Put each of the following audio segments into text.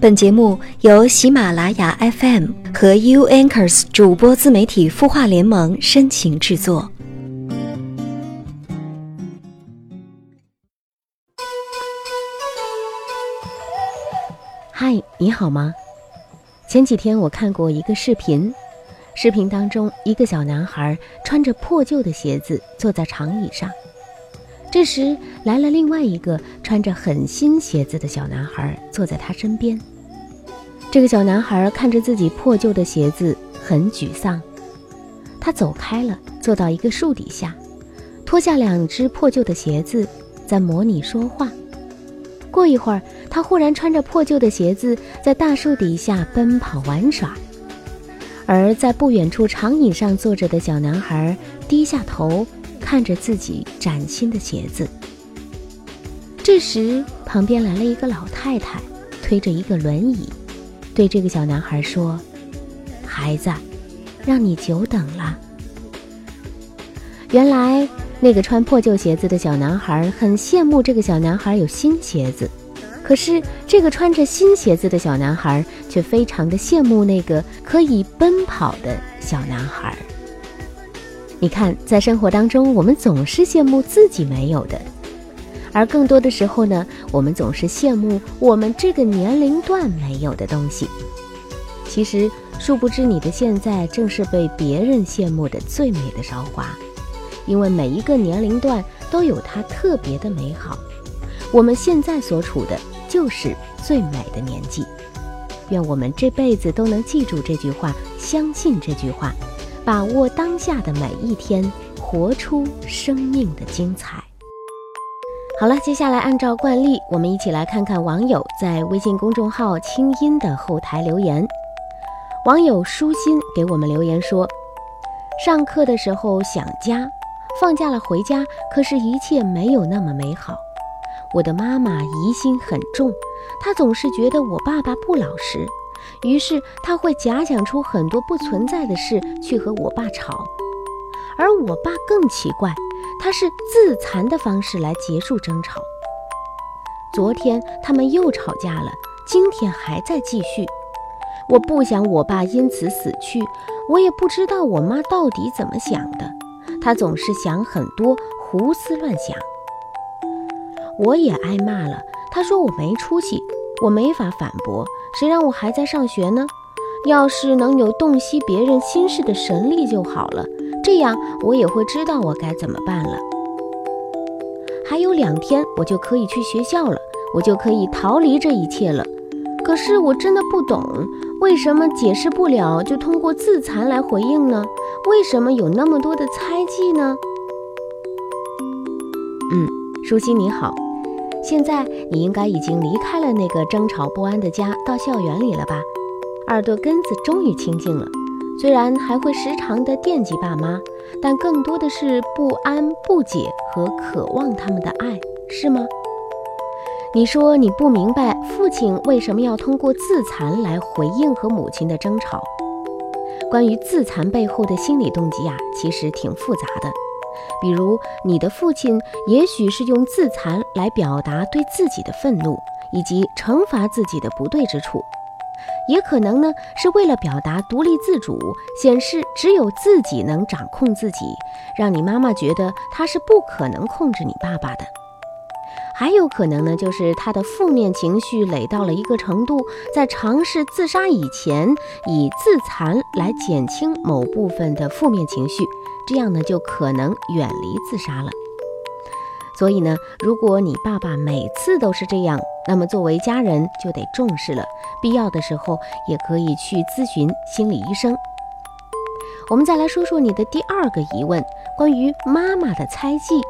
本节目由喜马拉雅 FM 和 U Anchors 主播自媒体孵化联盟深情制作。嗨，你好吗？前几天我看过一个视频，视频当中一个小男孩穿着破旧的鞋子坐在长椅上，这时来了另外一个穿着很新鞋子的小男孩坐在他身边。这个小男孩看着自己破旧的鞋子，很沮丧。他走开了，坐到一个树底下，脱下两只破旧的鞋子，在模拟说话。过一会儿，他忽然穿着破旧的鞋子，在大树底下奔跑玩耍。而在不远处长椅上坐着的小男孩低下头，看着自己崭新的鞋子。这时，旁边来了一个老太太，推着一个轮椅。对这个小男孩说：“孩子，让你久等了。”原来，那个穿破旧鞋子的小男孩很羡慕这个小男孩有新鞋子，可是这个穿着新鞋子的小男孩却非常的羡慕那个可以奔跑的小男孩。你看，在生活当中，我们总是羡慕自己没有的。而更多的时候呢，我们总是羡慕我们这个年龄段没有的东西。其实，殊不知你的现在正是被别人羡慕的最美的韶华，因为每一个年龄段都有它特别的美好。我们现在所处的就是最美的年纪。愿我们这辈子都能记住这句话，相信这句话，把握当下的每一天，活出生命的精彩。好了，接下来按照惯例，我们一起来看看网友在微信公众号“清音”的后台留言。网友舒心给我们留言说：“上课的时候想家，放假了回家，可是一切没有那么美好。我的妈妈疑心很重，她总是觉得我爸爸不老实，于是她会假想出很多不存在的事去和我爸吵。而我爸更奇怪。”他是自残的方式来结束争吵。昨天他们又吵架了，今天还在继续。我不想我爸因此死去，我也不知道我妈到底怎么想的。她总是想很多，胡思乱想。我也挨骂了，她说我没出息，我没法反驳。谁让我还在上学呢？要是能有洞悉别人心事的神力就好了。这样我也会知道我该怎么办了。还有两天我就可以去学校了，我就可以逃离这一切了。可是我真的不懂，为什么解释不了就通过自残来回应呢？为什么有那么多的猜忌呢？嗯，舒心你好，现在你应该已经离开了那个争吵不安的家，到校园里了吧？耳朵根子终于清净了。虽然还会时常的惦记爸妈，但更多的是不安、不解和渴望他们的爱，是吗？你说你不明白父亲为什么要通过自残来回应和母亲的争吵。关于自残背后的心理动机啊，其实挺复杂的。比如，你的父亲也许是用自残来表达对自己的愤怒，以及惩罚自己的不对之处。也可能呢，是为了表达独立自主，显示只有自己能掌控自己，让你妈妈觉得他是不可能控制你爸爸的。还有可能呢，就是他的负面情绪累到了一个程度，在尝试自杀以前，以自残来减轻某部分的负面情绪，这样呢，就可能远离自杀了。所以呢，如果你爸爸每次都是这样，那么作为家人就得重视了，必要的时候也可以去咨询心理医生。我们再来说说你的第二个疑问，关于妈妈的猜忌，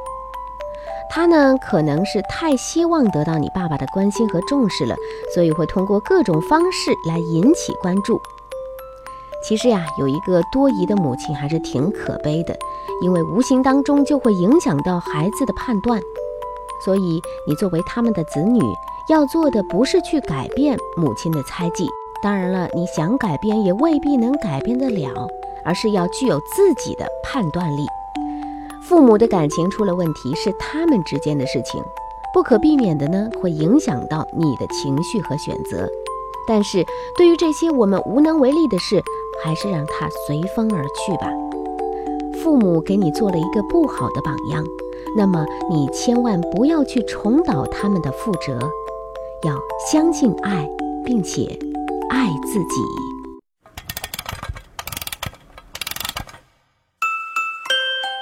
她呢可能是太希望得到你爸爸的关心和重视了，所以会通过各种方式来引起关注。其实呀，有一个多疑的母亲还是挺可悲的，因为无形当中就会影响到孩子的判断。所以，你作为他们的子女，要做的不是去改变母亲的猜忌，当然了，你想改变也未必能改变得了，而是要具有自己的判断力。父母的感情出了问题是他们之间的事情，不可避免的呢，会影响到你的情绪和选择。但是对于这些我们无能为力的事，还是让它随风而去吧。父母给你做了一个不好的榜样，那么你千万不要去重蹈他们的覆辙，要相信爱，并且爱自己。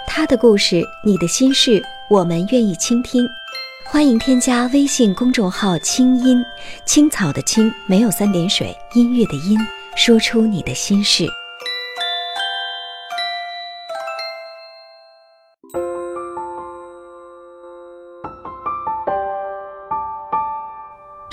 他的故事，你的心事，我们愿意倾听。欢迎添加微信公众号“清音青草”的青没有三点水，音乐的音，说出你的心事。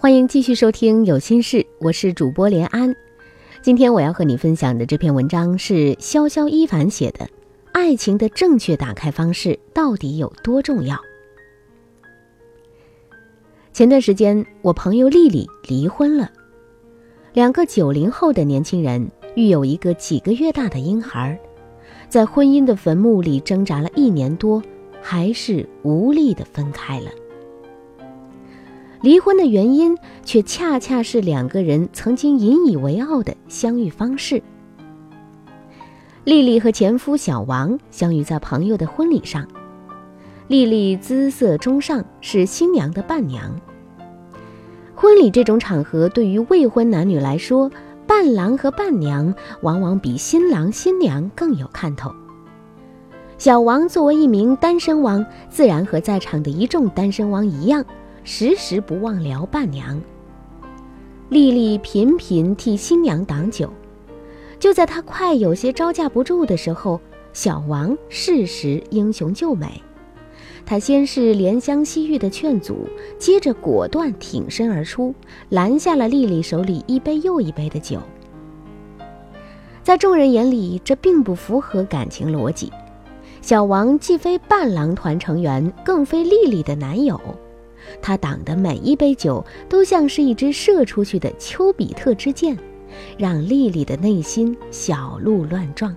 欢迎继续收听《有心事》，我是主播连安。今天我要和你分享的这篇文章是潇潇一凡写的，《爱情的正确打开方式到底有多重要》。前段时间，我朋友丽丽离婚了。两个九零后的年轻人育有一个几个月大的婴孩，在婚姻的坟墓里挣扎了一年多，还是无力的分开了。离婚的原因却恰恰是两个人曾经引以为傲的相遇方式。丽丽和前夫小王相遇在朋友的婚礼上，丽丽姿色中上，是新娘的伴娘。婚礼这种场合，对于未婚男女来说，伴郎和伴娘往往比新郎新娘更有看头。小王作为一名单身王，自然和在场的一众单身王一样，时时不忘聊伴娘。丽丽频频替新娘挡酒，就在她快有些招架不住的时候，小王适时英雄救美。他先是怜香惜玉的劝阻，接着果断挺身而出，拦下了丽丽手里一杯又一杯的酒。在众人眼里，这并不符合感情逻辑。小王既非伴郎团成员，更非丽丽的男友，他挡的每一杯酒都像是一支射出去的丘比特之箭，让丽丽的内心小鹿乱撞。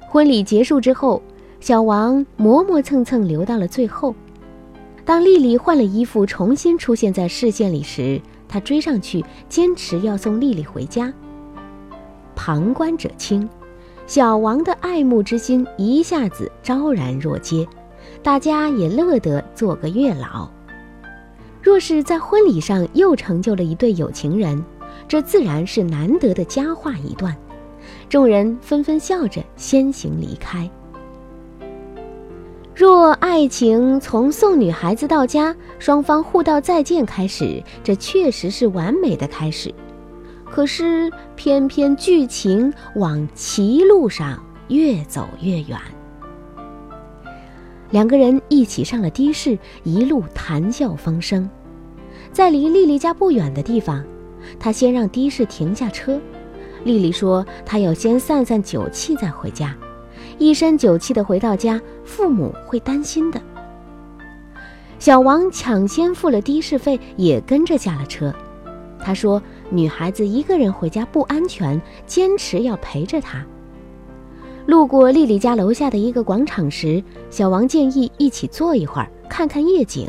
婚礼结束之后。小王磨磨蹭蹭留到了最后。当丽丽换了衣服重新出现在视线里时，他追上去，坚持要送丽丽回家。旁观者清，小王的爱慕之心一下子昭然若揭，大家也乐得做个月老。若是在婚礼上又成就了一对有情人，这自然是难得的佳话一段。众人纷纷笑着先行离开。若爱情从送女孩子到家，双方互道再见开始，这确实是完美的开始。可是偏偏剧情往歧路上越走越远。两个人一起上了的士，一路谈笑风生。在离丽丽家不远的地方，他先让的士停下车。丽丽说：“她要先散散酒气再回家。”一身酒气的回到家，父母会担心的。小王抢先付了的士费，也跟着下了车。他说：“女孩子一个人回家不安全，坚持要陪着她。”路过丽丽家楼下的一个广场时，小王建议一起坐一会儿，看看夜景。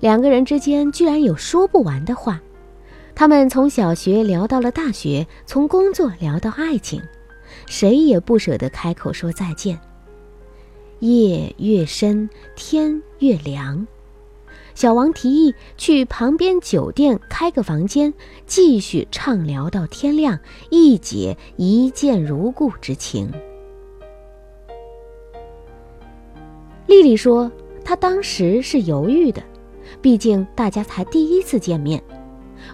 两个人之间居然有说不完的话，他们从小学聊到了大学，从工作聊到爱情。谁也不舍得开口说再见。夜越深，天越凉，小王提议去旁边酒店开个房间，继续畅聊到天亮，一解一见如故之情。丽丽说，她当时是犹豫的，毕竟大家才第一次见面。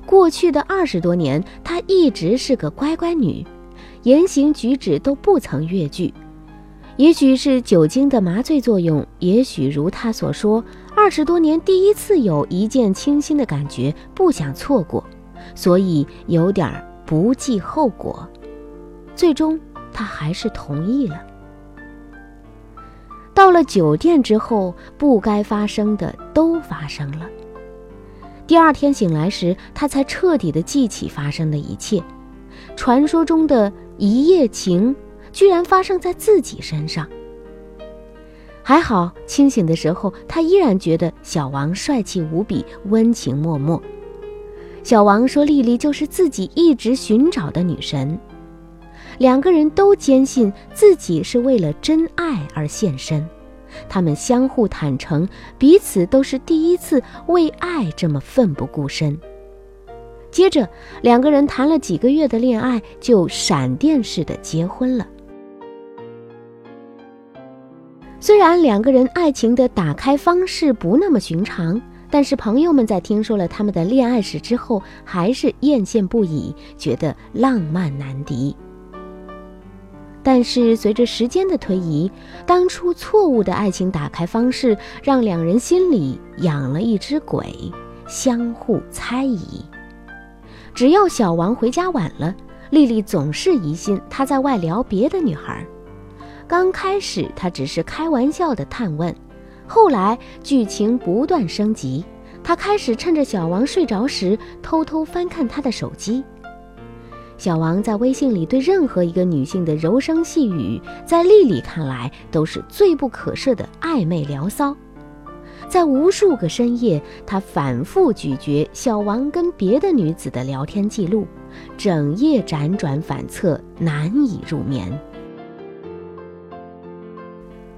过去的二十多年，她一直是个乖乖女，言行举止都不曾越矩。也许是酒精的麻醉作用，也许如她所说，二十多年第一次有一见倾心的感觉，不想错过，所以有点不计后果。最终，他还是同意了。到了酒店之后，不该发生的都发生了。第二天醒来时，他才彻底的记起发生的一切。传说中的一夜情，居然发生在自己身上。还好，清醒的时候，他依然觉得小王帅气无比，温情脉脉。小王说：“丽丽就是自己一直寻找的女神。”两个人都坚信自己是为了真爱而献身，他们相互坦诚，彼此都是第一次为爱这么奋不顾身。接着，两个人谈了几个月的恋爱，就闪电似的结婚了。虽然两个人爱情的打开方式不那么寻常，但是朋友们在听说了他们的恋爱史之后，还是艳羡不已，觉得浪漫难敌。但是随着时间的推移，当初错误的爱情打开方式让两人心里养了一只鬼，相互猜疑。只要小王回家晚了，丽丽总是疑心他在外聊别的女孩。刚开始她只是开玩笑的探问，后来剧情不断升级，她开始趁着小王睡着时偷偷翻看他的手机。小王在微信里对任何一个女性的柔声细语，在丽丽看来都是罪不可赦的暧昧聊骚。在无数个深夜，他反复咀嚼小王跟别的女子的聊天记录，整夜辗转反侧，难以入眠。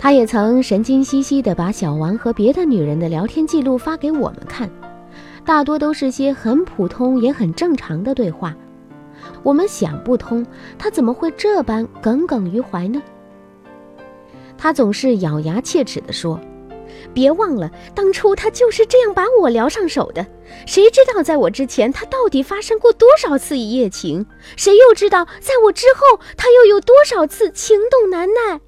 他也曾神经兮兮地把小王和别的女人的聊天记录发给我们看，大多都是些很普通也很正常的对话。我们想不通，他怎么会这般耿耿于怀呢？他总是咬牙切齿地说：“别忘了，当初他就是这样把我撩上手的。谁知道在我之前，他到底发生过多少次一夜情？谁又知道在我之后，他又有多少次情动难耐？”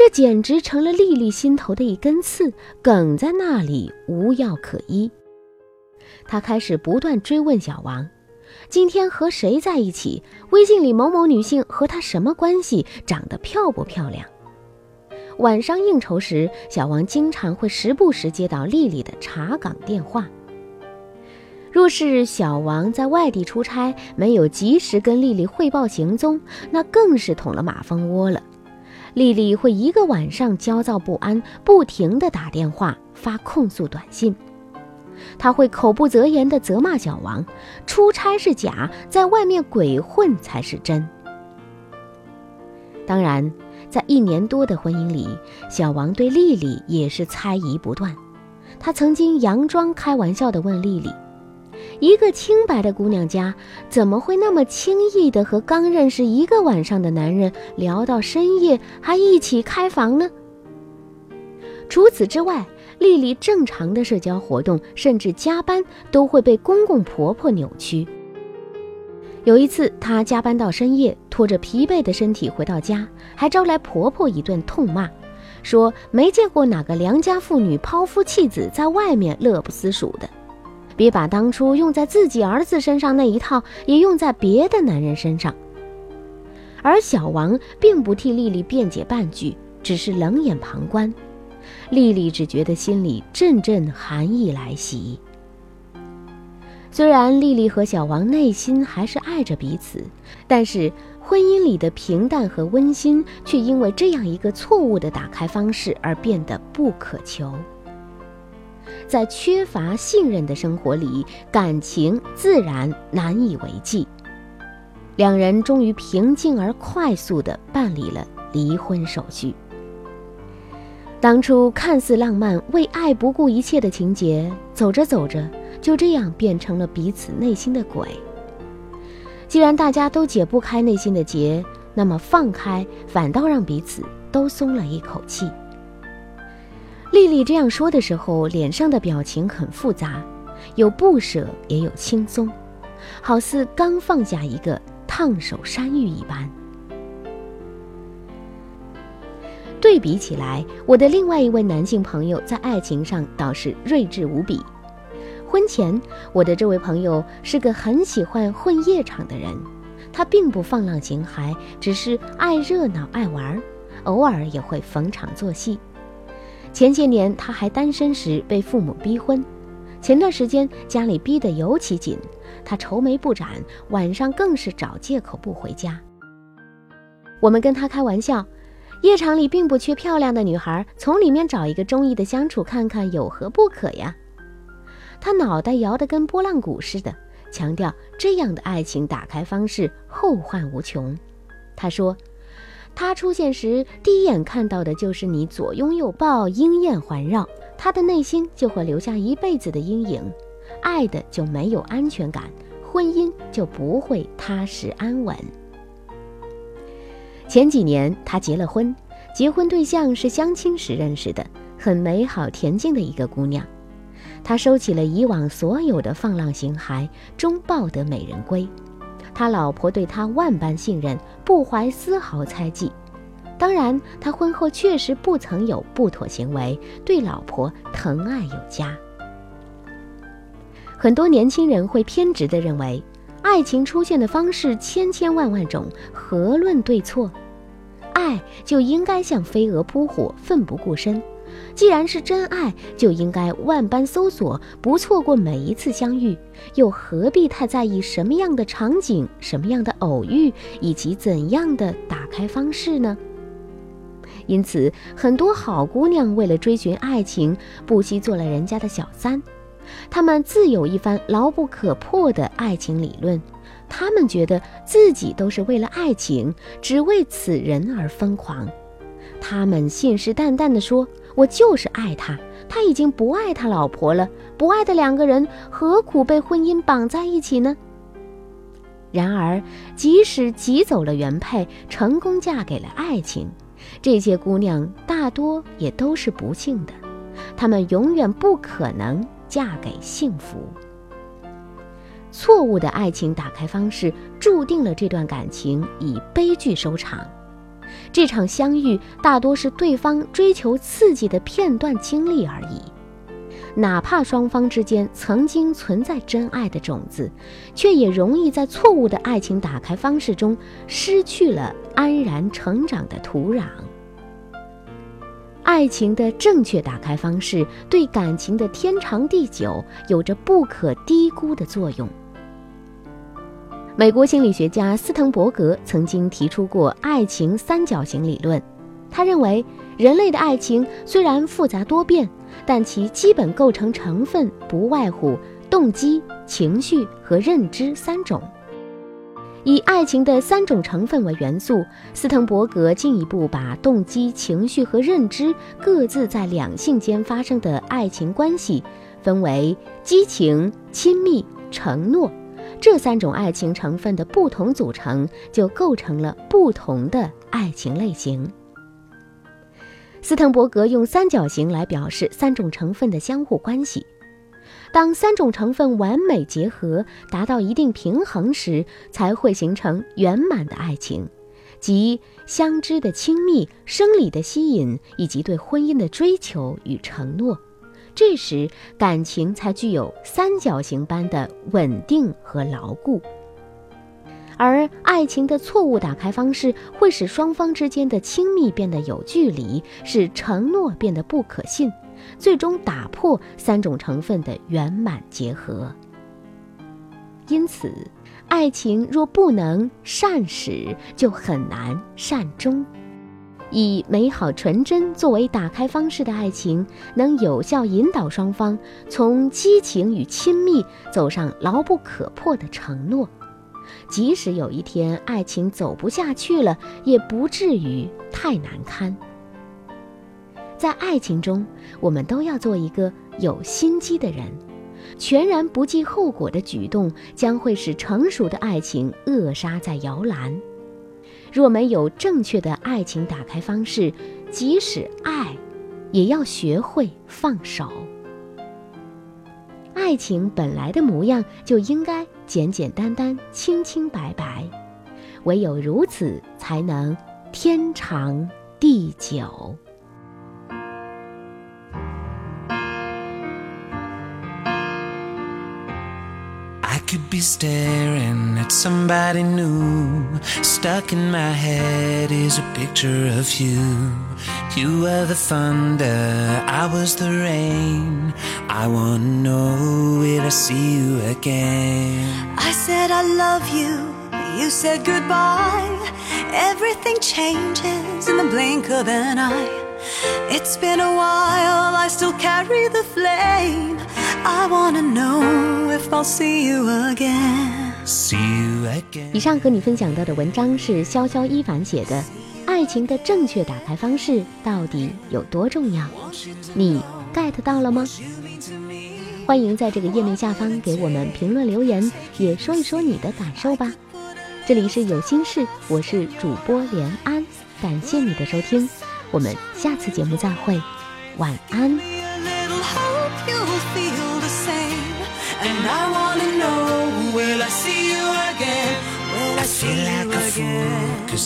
这简直成了丽丽心头的一根刺，梗在那里，无药可医。她开始不断追问小王：“今天和谁在一起？微信里某某女性和他什么关系？长得漂不漂亮？”晚上应酬时，小王经常会时不时接到丽丽的查岗电话。若是小王在外地出差，没有及时跟丽丽汇报行踪，那更是捅了马蜂窝了。丽丽会一个晚上焦躁不安，不停地打电话、发控诉短信。他会口不择言地责骂小王，出差是假，在外面鬼混才是真。当然，在一年多的婚姻里，小王对丽丽也是猜疑不断。他曾经佯装开玩笑地问丽丽：“一个清白的姑娘家，怎么会那么轻易的和刚认识一个晚上的男人聊到深夜，还一起开房呢？”除此之外，丽丽正常的社交活动，甚至加班，都会被公公婆婆扭曲。有一次，她加班到深夜，拖着疲惫的身体回到家，还招来婆婆一顿痛骂，说没见过哪个良家妇女抛夫弃子在外面乐不思蜀的，别把当初用在自己儿子身上那一套也用在别的男人身上。而小王并不替丽丽辩解半句，只是冷眼旁观。丽丽只觉得心里阵阵寒意来袭。虽然丽丽和小王内心还是爱着彼此，但是婚姻里的平淡和温馨却因为这样一个错误的打开方式而变得不可求。在缺乏信任的生活里，感情自然难以为继。两人终于平静而快速地办理了离婚手续。当初看似浪漫、为爱不顾一切的情节，走着走着就这样变成了彼此内心的鬼。既然大家都解不开内心的结，那么放开反倒让彼此都松了一口气。丽丽这样说的时候，脸上的表情很复杂，有不舍，也有轻松，好似刚放下一个烫手山芋一般。对比起来，我的另外一位男性朋友在爱情上倒是睿智无比。婚前，我的这位朋友是个很喜欢混夜场的人，他并不放浪形骸，只是爱热闹、爱玩，偶尔也会逢场作戏。前些年他还单身时被父母逼婚，前段时间家里逼得尤其紧，他愁眉不展，晚上更是找借口不回家。我们跟他开玩笑，夜场里并不缺漂亮的女孩，从里面找一个中意的相处看看有何不可呀？他脑袋摇得跟拨浪鼓似的，强调这样的爱情打开方式后患无穷。他说，他出现时第一眼看到的就是你左拥右抱，莺燕环绕，他的内心就会留下一辈子的阴影，爱的就没有安全感，婚姻就不会踏实安稳。前几年他结了婚，结婚对象是相亲时认识的，很美好恬静的一个姑娘。他收起了以往所有的放浪形骸，终抱得美人归。他老婆对他万般信任，不怀丝毫猜忌。当然，他婚后确实不曾有不妥行为，对老婆疼爱有加。很多年轻人会偏执地认为，爱情出现的方式千千万万种，何论对错？爱就应该像飞蛾扑火，奋不顾身。既然是真爱，就应该万般搜索，不错过每一次相遇，又何必太在意什么样的场景、什么样的偶遇以及怎样的打开方式呢？因此，很多好姑娘为了追寻爱情，不惜做了人家的小三。她们自有一番牢不可破的爱情理论，她们觉得自己都是为了爱情，只为此人而疯狂。她们信誓旦旦地说。我就是爱他，他已经不爱他老婆了。不爱的两个人，何苦被婚姻绑在一起呢？然而，即使挤走了原配，成功嫁给了爱情，这些姑娘大多也都是不幸的，她们永远不可能嫁给幸福。错误的爱情打开方式，注定了这段感情以悲剧收场。这场相遇大多是对方追求刺激的片段经历而已，哪怕双方之间曾经存在真爱的种子，却也容易在错误的爱情打开方式中失去了安然成长的土壤。爱情的正确打开方式，对感情的天长地久有着不可低估的作用。美国心理学家斯滕伯格曾经提出过爱情三角形理论。他认为，人类的爱情虽然复杂多变，但其基本构成成分不外乎动机、情绪和认知三种。以爱情的三种成分为元素，斯滕伯格进一步把动机、情绪和认知各自在两性间发生的爱情关系分为激情、亲密、承诺。这三种爱情成分的不同组成，就构成了不同的爱情类型。斯滕伯格用三角形来表示三种成分的相互关系。当三种成分完美结合，达到一定平衡时，才会形成圆满的爱情，即相知的亲密、生理的吸引，以及对婚姻的追求与承诺。这时，感情才具有三角形般的稳定和牢固。而爱情的错误打开方式，会使双方之间的亲密变得有距离，使承诺变得不可信，最终打破三种成分的圆满结合。因此，爱情若不能善始，就很难善终。以美好纯真作为打开方式的爱情，能有效引导双方从激情与亲密走上牢不可破的承诺。即使有一天爱情走不下去了，也不至于太难堪。在爱情中，我们都要做一个有心机的人。全然不计后果的举动，将会使成熟的爱情扼杀在摇篮。若没有正确的爱情打开方式，即使爱，也要学会放手。爱情本来的模样就应该简简单单、清清白白，唯有如此，才能天长地久。Staring at somebody new. Stuck in my head is a picture of you. You were the thunder, I was the rain. I wanna know will I see you again? I said I love you, you said goodbye. Everything changes in the blink of an eye. It's been a while, I still carry the flame. I wanna know if I'll see you again. See you again. 以上和你分享到的文章是潇潇一凡写的，《爱情的正确打开方式到底有多重要》，你 get 到了吗？欢迎在这个页面下方给我们评论留言，也说一说你的感受吧。这里是有心事，我是主播连安，感谢你的收听，我们下次节目再会，晚安。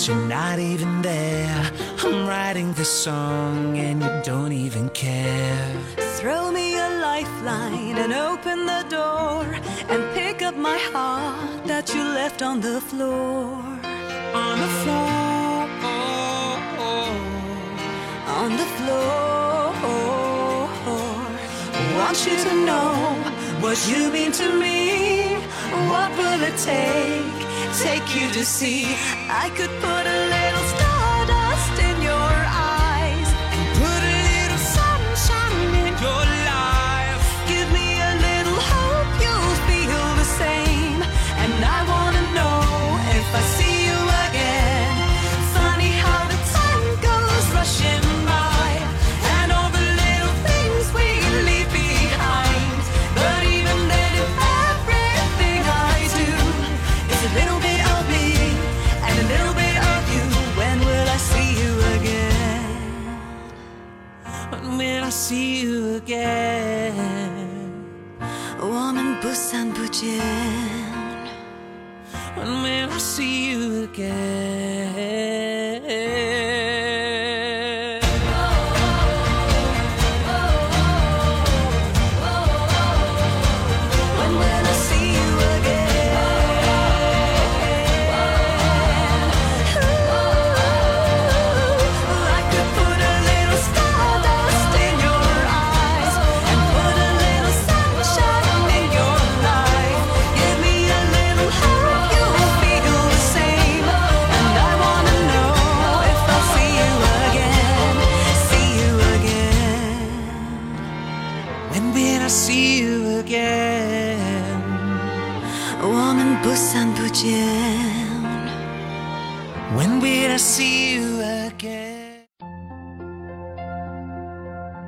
You're not even there. I'm writing this song and you don't even care. Throw me a lifeline and open the door and pick up my heart that you left on the floor. On the floor. On the floor. Want you to know what you mean to me. What will it take? Take you to see. I could put again? 我们不散不见。 When will I see you again?